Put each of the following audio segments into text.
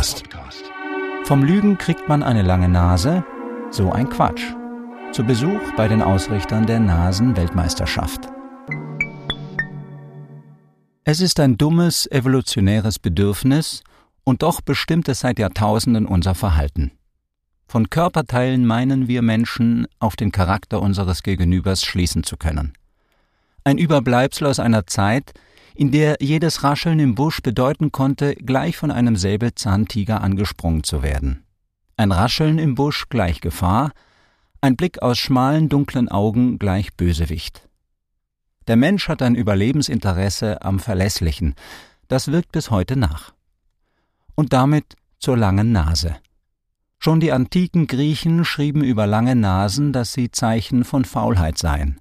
Podcast. Vom Lügen kriegt man eine lange Nase, so ein Quatsch. Zu Besuch bei den Ausrichtern der Nasen-Weltmeisterschaft. Es ist ein dummes, evolutionäres Bedürfnis, und doch bestimmt es seit Jahrtausenden unser Verhalten. Von Körperteilen meinen wir Menschen, auf den Charakter unseres Gegenübers schließen zu können. Ein Überbleibsel aus einer Zeit, in der jedes Rascheln im Busch bedeuten konnte, gleich von einem Säbelzahntiger angesprungen zu werden. Ein Rascheln im Busch gleich Gefahr, ein Blick aus schmalen, dunklen Augen gleich Bösewicht. Der Mensch hat ein Überlebensinteresse am Verlässlichen, das wirkt bis heute nach. Und damit zur langen Nase. Schon die antiken Griechen schrieben über lange Nasen, dass sie Zeichen von Faulheit seien.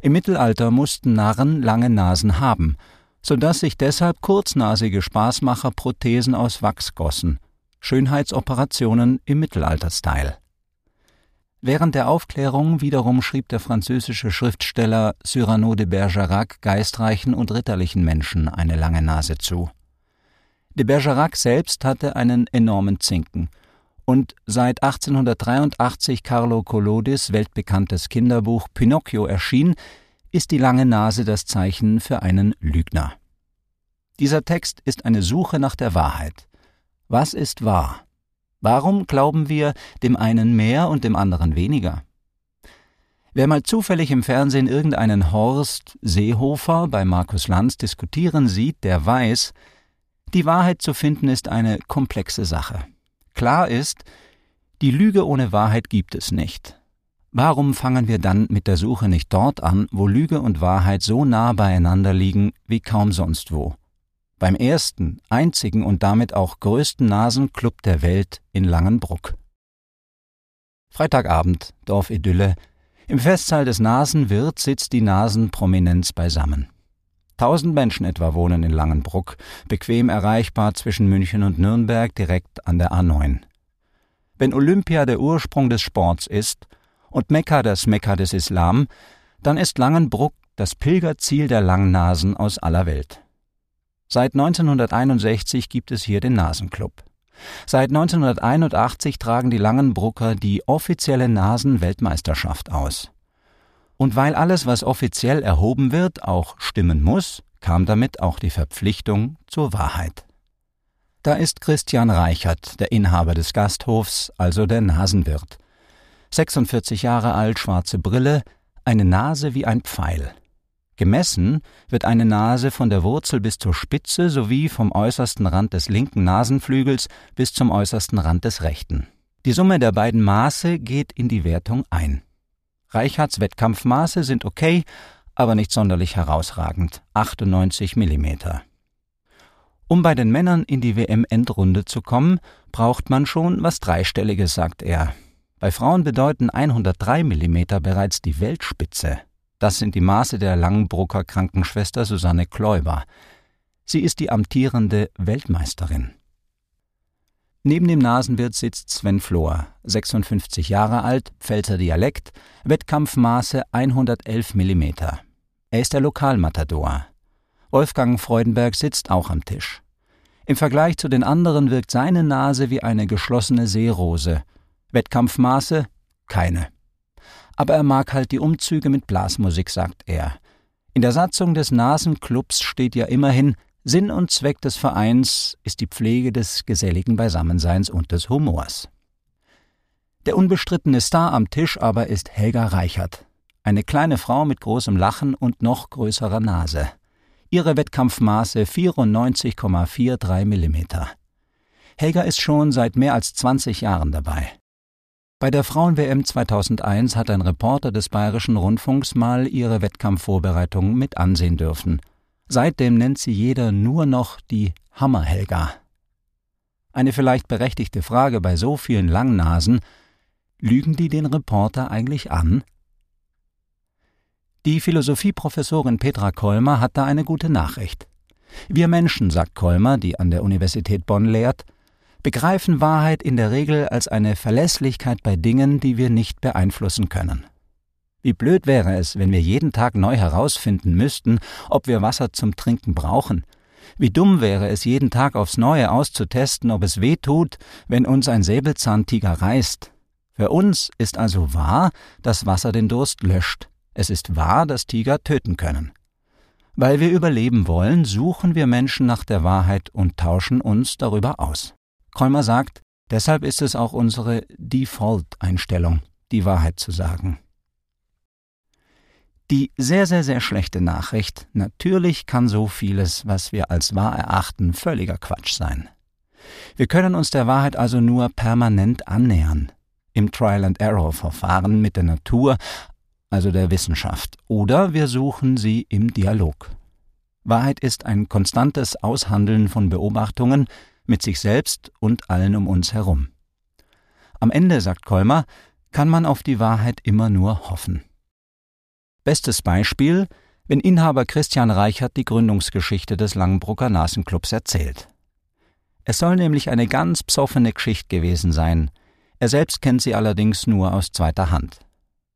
Im Mittelalter mussten Narren lange Nasen haben, so dass sich deshalb kurznasige Spaßmacher Prothesen aus Wachs gossen, Schönheitsoperationen im Mittelalter-Style. Während der Aufklärung wiederum schrieb der französische Schriftsteller Cyrano de Bergerac geistreichen und ritterlichen Menschen eine lange Nase zu. De Bergerac selbst hatte einen enormen Zinken – und seit 1883 Carlo Collodis weltbekanntes Kinderbuch Pinocchio erschien, ist die lange Nase das Zeichen für einen Lügner. Dieser Text ist eine Suche nach der Wahrheit. Was ist wahr? Warum glauben wir dem einen mehr und dem anderen weniger? Wer mal zufällig im Fernsehen irgendeinen Horst Seehofer bei Markus Lanz diskutieren sieht, der weiß, die Wahrheit zu finden ist eine komplexe Sache. Klar ist, die Lüge ohne Wahrheit gibt es nicht. Warum fangen wir dann mit der Suche nicht dort an, wo Lüge und Wahrheit so nah beieinander liegen wie kaum sonst wo? Beim ersten, einzigen und damit auch größten Nasenclub der Welt in Langenbruck. Freitagabend, Dorfidylle. Im Festsaal des Nasenwirt sitzt die Nasenprominenz beisammen. Tausend Menschen etwa wohnen in Langenbruck, bequem erreichbar zwischen München und Nürnberg direkt an der A9. Wenn Olympia der Ursprung des Sports ist und Mekka das Mekka des Islam, dann ist Langenbruck das Pilgerziel der Langnasen aus aller Welt. Seit 1961 gibt es hier den Nasenclub. Seit 1981 tragen die Langenbrucker die offizielle Nasenweltmeisterschaft aus. Und weil alles, was offiziell erhoben wird, auch stimmen muss, kam damit auch die Verpflichtung zur Wahrheit. Da ist Christian Reichert, der Inhaber des Gasthofs, also der Nasenwirt. 46 Jahre alt, schwarze Brille, eine Nase wie ein Pfeil. Gemessen wird eine Nase von der Wurzel bis zur Spitze sowie vom äußersten Rand des linken Nasenflügels bis zum äußersten Rand des rechten. Die Summe der beiden Maße geht in die Wertung ein. Reichards Wettkampfmaße sind okay, aber nicht sonderlich herausragend, 98 mm. Um bei den Männern in die WM-Endrunde zu kommen, braucht man schon was Dreistelliges, sagt er. Bei Frauen bedeuten 103 mm bereits die Weltspitze. Das sind die Maße der Langenbrucker Krankenschwester Susanne Kläuber. Sie ist die amtierende Weltmeisterin. Neben dem Nasenwirt sitzt Sven Flohr, 56 Jahre alt, Pfälzer Dialekt, Wettkampfmaße 111 mm. Er ist der Lokalmatador. Wolfgang Freudenberg sitzt auch am Tisch. Im Vergleich zu den anderen wirkt seine Nase wie eine geschlossene Seerose. Wettkampfmaße? Keine. Aber er mag halt die Umzüge mit Blasmusik, sagt er. In der Satzung des Nasenclubs steht ja immerhin Sinn und Zweck des Vereins ist die Pflege des geselligen Beisammenseins und des Humors. Der unbestrittene Star am Tisch aber ist Helga Reichert, eine kleine Frau mit großem Lachen und noch größerer Nase. Ihre Wettkampfmaße 94,43 mm. Helga ist schon seit mehr als 20 Jahren dabei. Bei der Frauen-WM 2001 hat ein Reporter des Bayerischen Rundfunks mal ihre Wettkampfvorbereitungen mit ansehen dürfen – Seitdem nennt sie jeder nur noch die Hammerhelga. Eine vielleicht berechtigte Frage bei so vielen Langnasen, lügen die den Reporter eigentlich an? Die Philosophieprofessorin Petra Kolmer hat da eine gute Nachricht. Wir Menschen, sagt Kolmer, die an der Universität Bonn lehrt, begreifen Wahrheit in der Regel als eine Verlässlichkeit bei Dingen, die wir nicht beeinflussen können. Wie blöd wäre es, wenn wir jeden Tag neu herausfinden müssten, ob wir Wasser zum Trinken brauchen, Wie dumm wäre es, jeden Tag aufs Neue auszutesten, ob es weh tut, wenn uns ein Säbelzahntiger reißt. Für uns ist also wahr, dass Wasser den Durst löscht. Es ist wahr, dass Tiger töten können. Weil wir überleben wollen, suchen wir Menschen nach der Wahrheit und tauschen uns darüber aus. Kolmer sagt, deshalb ist es auch unsere Default-Einstellung, die Wahrheit zu sagen. Die sehr, sehr, sehr schlechte Nachricht, natürlich kann so vieles, was wir als wahr erachten, völliger Quatsch sein. Wir können uns der Wahrheit also nur permanent annähern, im Trial-and-Error-Verfahren mit der Natur, also der Wissenschaft, oder wir suchen sie im Dialog. Wahrheit ist ein konstantes Aushandeln von Beobachtungen mit sich selbst und allen um uns herum. Am Ende, sagt Kolmer, kann man auf die Wahrheit immer nur hoffen. Bestes Beispiel, wenn Inhaber Christian Reichert die Gründungsgeschichte des Langenbrucker Nasenclubs erzählt. Es soll nämlich eine ganz psoffene Geschichte gewesen sein. Er selbst kennt sie allerdings nur aus zweiter Hand.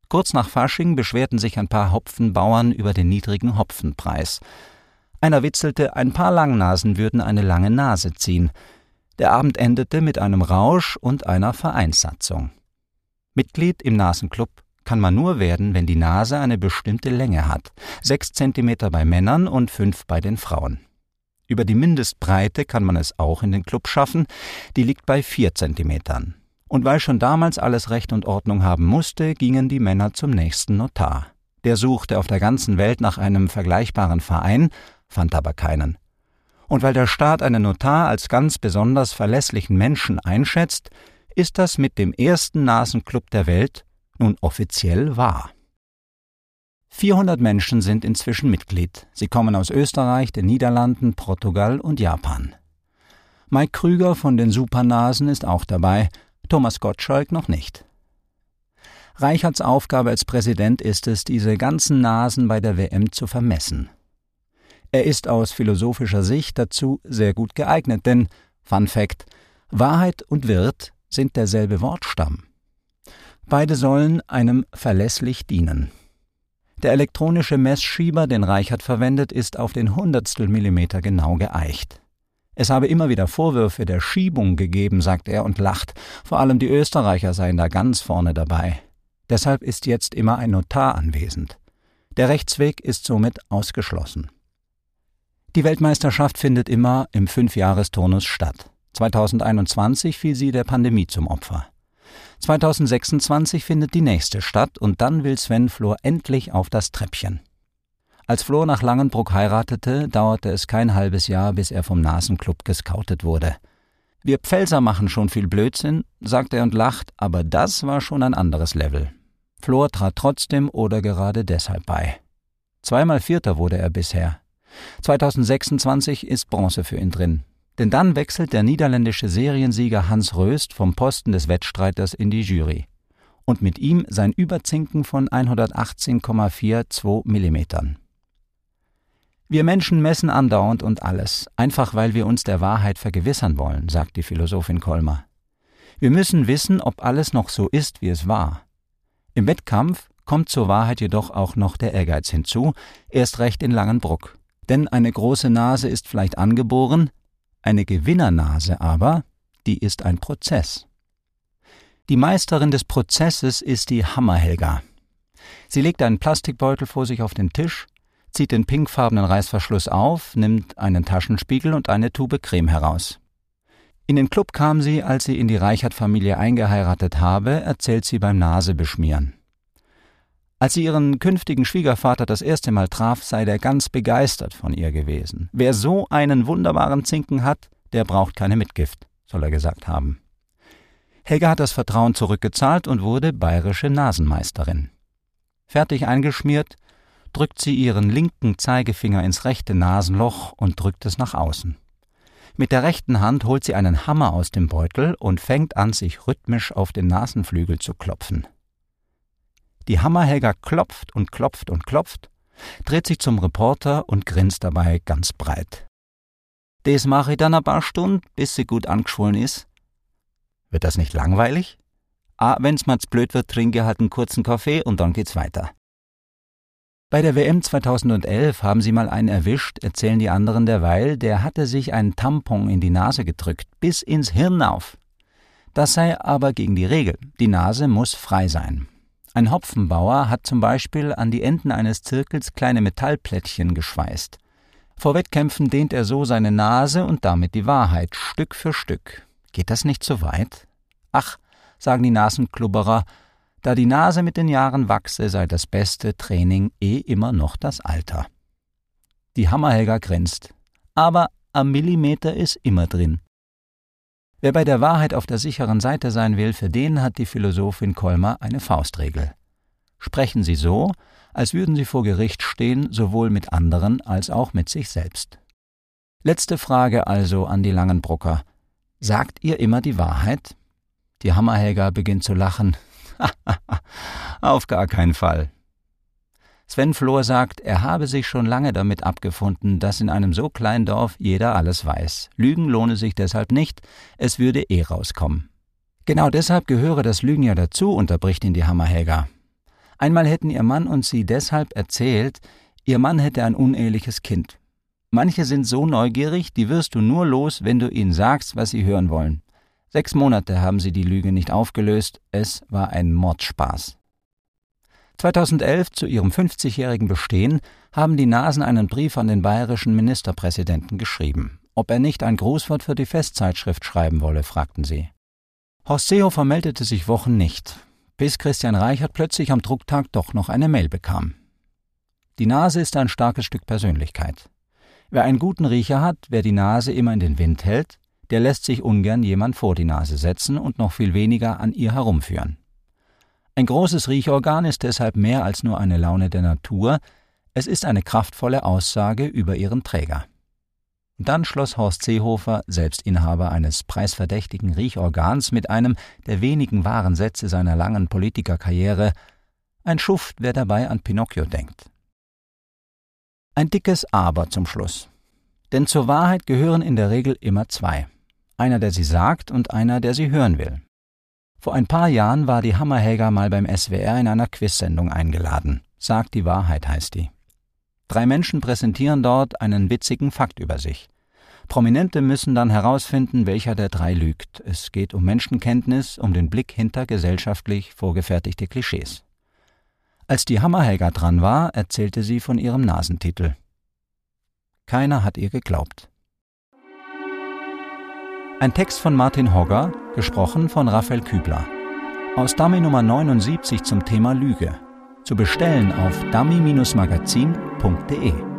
Kurz nach Fasching beschwerten sich ein paar Hopfenbauern über den niedrigen Hopfenpreis. Einer witzelte, ein paar Langnasen würden eine lange Nase ziehen. Der Abend endete mit einem Rausch und einer Vereinssatzung. Mitglied im Nasenclub kann man nur werden, wenn die Nase eine bestimmte Länge hat, sechs Zentimeter bei Männern und fünf bei den Frauen. Über die Mindestbreite kann man es auch in den Club schaffen, die liegt bei vier Zentimetern. Und weil schon damals alles Recht und Ordnung haben musste, gingen die Männer zum nächsten Notar. Der suchte auf der ganzen Welt nach einem vergleichbaren Verein, fand aber keinen. Und weil der Staat einen Notar als ganz besonders verlässlichen Menschen einschätzt, ist das mit dem ersten Nasenclub der Welt nun offiziell wahr. 400 Menschen sind inzwischen Mitglied. Sie kommen aus Österreich, den Niederlanden, Portugal und Japan. Mike Krüger von den Supernasen ist auch dabei, Thomas Gottschalk noch nicht. Reicherts Aufgabe als Präsident ist es, diese ganzen Nasen bei der WM zu vermessen. Er ist aus philosophischer Sicht dazu sehr gut geeignet, denn, Fun Fact, Wahrheit und Wirt sind derselbe Wortstamm. Beide sollen einem verlässlich dienen. Der elektronische Messschieber, den Reichert verwendet, ist auf den Hundertstel Millimeter genau geeicht. Es habe immer wieder Vorwürfe der Schiebung gegeben, sagt er und lacht. Vor allem die Österreicher seien da ganz vorne dabei. Deshalb ist jetzt immer ein Notar anwesend. Der Rechtsweg ist somit ausgeschlossen. Die Weltmeisterschaft findet immer im Fünfjahresturnus statt. 2021 fiel sie der Pandemie zum Opfer. 2026 findet die nächste statt und dann will Sven Flor endlich auf das Treppchen. Als Flor nach Langenbruck heiratete, dauerte es kein halbes Jahr, bis er vom Nasenclub gescoutet wurde. Wir Pfälzer machen schon viel Blödsinn, sagt er und lacht, aber das war schon ein anderes Level. Flor trat trotzdem oder gerade deshalb bei. Zweimal Vierter wurde er bisher. 2026 ist Bronze für ihn drin. Denn dann wechselt der niederländische Seriensieger Hans Röst vom Posten des Wettstreiters in die Jury. Und mit ihm sein Überzinken von 118,42 Millimetern. Wir Menschen messen andauernd und alles, einfach weil wir uns der Wahrheit vergewissern wollen, sagt die Philosophin Kolmer. Wir müssen wissen, ob alles noch so ist, wie es war. Im Wettkampf kommt zur Wahrheit jedoch auch noch der Ehrgeiz hinzu, erst recht in Langenbruck. Denn eine große Nase ist vielleicht angeboren, eine Gewinnernase aber, die ist ein Prozess. Die Meisterin des Prozesses ist die Hammerhelga. Sie legt einen Plastikbeutel vor sich auf den Tisch, zieht den pinkfarbenen Reißverschluss auf, nimmt einen Taschenspiegel und eine Tube Creme heraus. In den Club kam sie, als sie in die Reichert-Familie eingeheiratet habe, erzählt sie beim Nasebeschmieren. Als sie ihren künftigen Schwiegervater das erste Mal traf, sei der ganz begeistert von ihr gewesen. Wer so einen wunderbaren Zinken hat, der braucht keine Mitgift, soll er gesagt haben. Helga hat das Vertrauen zurückgezahlt und wurde bayerische Nasenmeisterin. Fertig eingeschmiert, drückt sie ihren linken Zeigefinger ins rechte Nasenloch und drückt es nach außen. Mit der rechten Hand holt sie einen Hammer aus dem Beutel und fängt an, sich rhythmisch auf den Nasenflügel zu klopfen. Die Hammerhelga klopft und klopft und klopft, dreht sich zum Reporter und grinst dabei ganz breit. Des mache ich dann ein paar Stunden, bis sie gut angeschwollen ist. Wird das nicht langweilig? Ah, wenn's mal's blöd wird, trinke halt einen kurzen Kaffee und dann geht's weiter. Bei der WM 2011 haben sie mal einen erwischt, erzählen die anderen derweil, der hatte sich einen Tampon in die Nase gedrückt, bis ins Hirn auf. Das sei aber gegen die Regel. Die Nase muss frei sein. Ein Hopfenbauer hat zum Beispiel an die Enden eines Zirkels kleine Metallplättchen geschweißt. Vor Wettkämpfen dehnt er so seine Nase und damit die Wahrheit Stück für Stück. Geht das nicht zu weit? Ach, sagen die Nasenklubberer, da die Nase mit den Jahren wachse, sei das beste Training eh immer noch das Alter. Die Hammerhelga grinst. Aber am Millimeter ist immer drin. Wer bei der Wahrheit auf der sicheren Seite sein will, für den hat die Philosophin Kolmer eine Faustregel. Sprechen Sie so, als würden Sie vor Gericht stehen, sowohl mit anderen als auch mit sich selbst. Letzte Frage also an die Langenbrucker. Sagt ihr immer die Wahrheit? Die Hammerhelga beginnt zu lachen. Auf gar keinen Fall. Sven Flor sagt, er habe sich schon lange damit abgefunden, dass in einem so kleinen Dorf jeder alles weiß. Lügen lohne sich deshalb nicht, es würde eh rauskommen. Genau deshalb gehöre das Lügen ja dazu, unterbricht ihn die Hammerhelga. Einmal hätten ihr Mann und sie deshalb erzählt, ihr Mann hätte ein uneheliches Kind. Manche sind so neugierig, die wirst du nur los, wenn du ihnen sagst, was sie hören wollen. Sechs Monate haben sie die Lüge nicht aufgelöst, es war ein Mordspaß. 2011, zu ihrem 50-jährigen Bestehen, haben die Nasen einen Brief an den bayerischen Ministerpräsidenten geschrieben. Ob er nicht ein Grußwort für die Festzeitschrift schreiben wolle, fragten sie. Horst Seehofer meldete sich Wochen nicht, bis Christian Reichert plötzlich am Drucktag doch noch eine Mail bekam. Die Nase ist ein starkes Stück Persönlichkeit. Wer einen guten Riecher hat, wer die Nase immer in den Wind hält, der lässt sich ungern jemand vor die Nase setzen und noch viel weniger an ihr herumführen. Ein großes Riechorgan ist deshalb mehr als nur eine Laune der Natur, es ist eine kraftvolle Aussage über ihren Träger. Dann schloss Horst Seehofer, selbst Inhaber eines preisverdächtigen Riechorgans, mit einem der wenigen wahren Sätze seiner langen Politikerkarriere Ein Schuft, wer dabei an Pinocchio denkt. Ein dickes Aber zum Schluss. Denn zur Wahrheit gehören in der Regel immer zwei einer, der sie sagt und einer, der sie hören will. Vor ein paar Jahren war die Hammerhelga mal beim SWR in einer Quizsendung eingeladen. Sagt die Wahrheit heißt die. Drei Menschen präsentieren dort einen witzigen Fakt über sich. Prominente müssen dann herausfinden, welcher der drei lügt. Es geht um Menschenkenntnis, um den Blick hinter gesellschaftlich vorgefertigte Klischees. Als die Hammerhelga dran war, erzählte sie von ihrem Nasentitel. Keiner hat ihr geglaubt. Ein Text von Martin Hogger, gesprochen von Raphael Kübler. Aus Dummy Nummer 79 zum Thema Lüge. Zu bestellen auf dummy-magazin.de.